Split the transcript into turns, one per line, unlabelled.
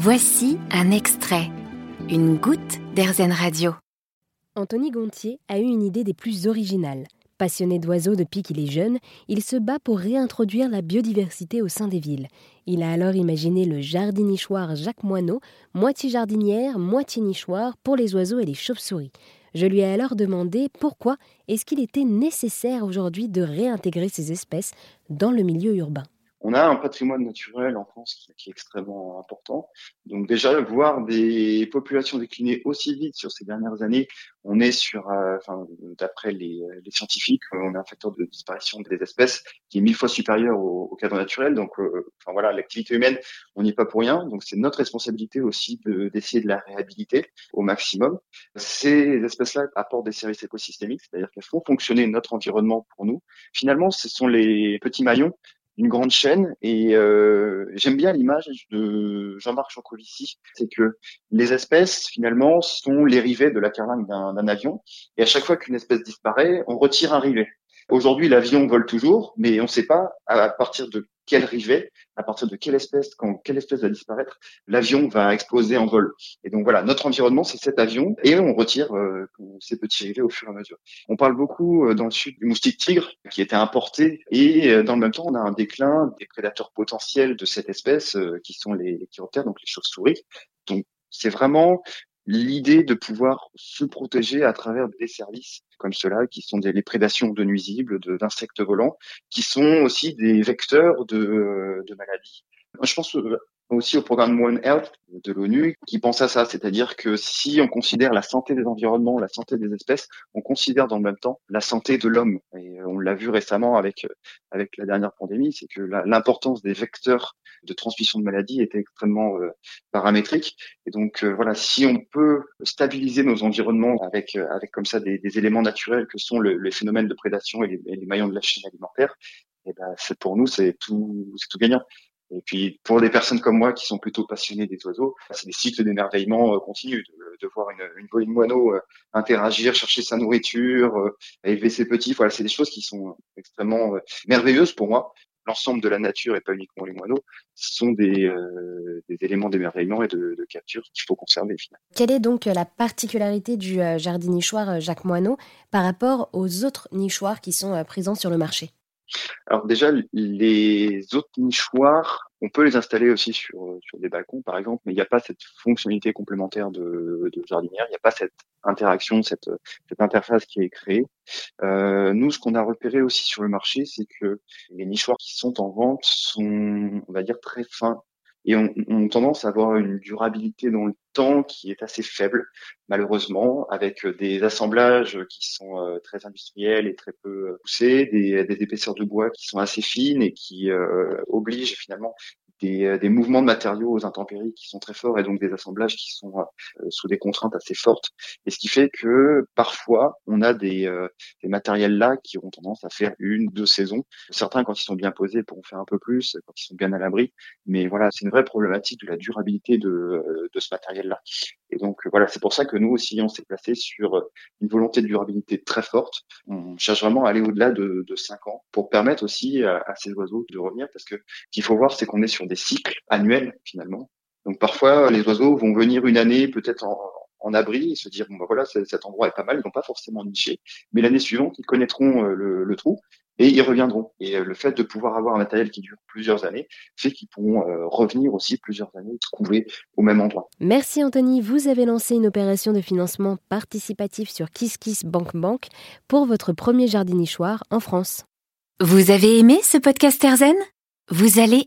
Voici un extrait, une goutte d'Airzen Radio.
Anthony Gontier a eu une idée des plus originales. Passionné d'oiseaux depuis qu'il est jeune, il se bat pour réintroduire la biodiversité au sein des villes. Il a alors imaginé le jardin nichoir Jacques Moineau, moitié jardinière, moitié nichoir pour les oiseaux et les chauves-souris. Je lui ai alors demandé pourquoi est-ce qu'il était nécessaire aujourd'hui de réintégrer ces espèces dans le milieu urbain.
On a un patrimoine naturel en France qui, est extrêmement important. Donc déjà, voir des populations décliner aussi vite sur ces dernières années, on est sur, euh, d'après les, scientifiques, on a un facteur de disparition des espèces qui est mille fois supérieur au, cadre naturel. Donc, euh, enfin voilà, l'activité humaine, on n'y est pas pour rien. Donc c'est notre responsabilité aussi d'essayer de, de la réhabiliter au maximum. Ces espèces-là apportent des services écosystémiques, c'est-à-dire qu'elles font fonctionner notre environnement pour nous. Finalement, ce sont les petits maillons une grande chaîne et euh, j'aime bien l'image de Jean-Marc Jancovici, c'est que les espèces finalement sont les rivets de la carlingue d'un avion et à chaque fois qu'une espèce disparaît, on retire un rivet. Aujourd'hui, l'avion vole toujours, mais on ne sait pas à partir de quel rivet, à partir de quelle espèce, quand quelle espèce va disparaître, l'avion va exploser en vol. Et donc voilà, notre environnement, c'est cet avion, et on retire euh, ces petits rivets au fur et à mesure. On parle beaucoup euh, dans le sud du moustique tigre, qui était importé, et euh, dans le même temps, on a un déclin des prédateurs potentiels de cette espèce, qui sont les, les chiroptères, donc les chauves-souris. Donc c'est vraiment l'idée de pouvoir se protéger à travers des services comme cela, qui sont des, les prédations de nuisibles, d'insectes volants, qui sont aussi des vecteurs de, de maladies. Je pense euh, aussi au programme One Health de l'ONU qui pense à ça, c'est-à-dire que si on considère la santé des environnements, la santé des espèces, on considère dans le même temps la santé de l'homme. Et on l'a vu récemment avec avec la dernière pandémie, c'est que l'importance des vecteurs de transmission de maladies était extrêmement euh, paramétrique. Et donc euh, voilà, si on peut stabiliser nos environnements avec avec comme ça des, éléments naturels que sont le, les phénomènes de prédation et les, les maillons de la chaîne alimentaire, et eh ben c'est pour nous c'est tout c'est tout gagnant. Et puis pour des personnes comme moi qui sont plutôt passionnées des oiseaux, c'est des cycles d'émerveillement euh, continus, de, voir une, une moineaux euh, interagir, chercher sa nourriture, euh, élever ses petits. Voilà, c'est des choses qui sont extrêmement merveilleuses pour moi. L'ensemble de la nature et pas uniquement les moineaux, sont des, des éléments d'émerveillement et de, de capture qu'il faut conserver finalement.
Quelle est donc la particularité du jardin nichoir Jacques Moineau par rapport aux autres nichoirs qui sont présents sur le marché?
Alors déjà, les autres nichoirs, on peut les installer aussi sur, sur des balcons, par exemple, mais il n'y a pas cette fonctionnalité complémentaire de, de jardinière, il n'y a pas cette interaction, cette, cette interface qui est créée. Euh, nous, ce qu'on a repéré aussi sur le marché, c'est que les nichoirs qui sont en vente sont, on va dire, très fins et ont, ont tendance à avoir une durabilité dans le temps qui est assez faible, malheureusement, avec des assemblages qui sont euh, très industriels et très peu euh, poussés, des, épaisseurs de bois qui sont assez fines et qui euh, obligent finalement des, euh, des, mouvements de matériaux aux intempéries qui sont très forts et donc des assemblages qui sont euh, sous des contraintes assez fortes. Et ce qui fait que parfois on a des, euh, des matériels là qui ont tendance à faire une, deux saisons. Certains quand ils sont bien posés pourront faire un peu plus, quand ils sont bien à l'abri. Mais voilà, c'est une vraie problématique de la durabilité de, de ce matériel là. Et donc voilà, c'est pour ça que nous aussi on s'est placé sur une volonté de durabilité très forte. On cherche vraiment à aller au-delà de, de 5 ans pour permettre aussi à, à ces oiseaux de revenir parce que qu'il faut voir c'est qu'on est sur des cycles annuels finalement. Donc parfois les oiseaux vont venir une année peut-être en, en abri et se dire bon bah voilà cet endroit est pas mal, ils vont pas forcément nicher, mais l'année suivante ils connaîtront euh, le, le, trou et ils reviendront. Et euh, le fait de pouvoir avoir un matériel qui dure plusieurs années fait qu'ils pourront euh, revenir aussi plusieurs années trouver au même endroit.
Merci Anthony, vous avez lancé une opération de financement participatif sur KissKiss Bank Bank pour votre premier jardin nichoir en France.
Vous avez aimé ce podcast Erzen Vous allez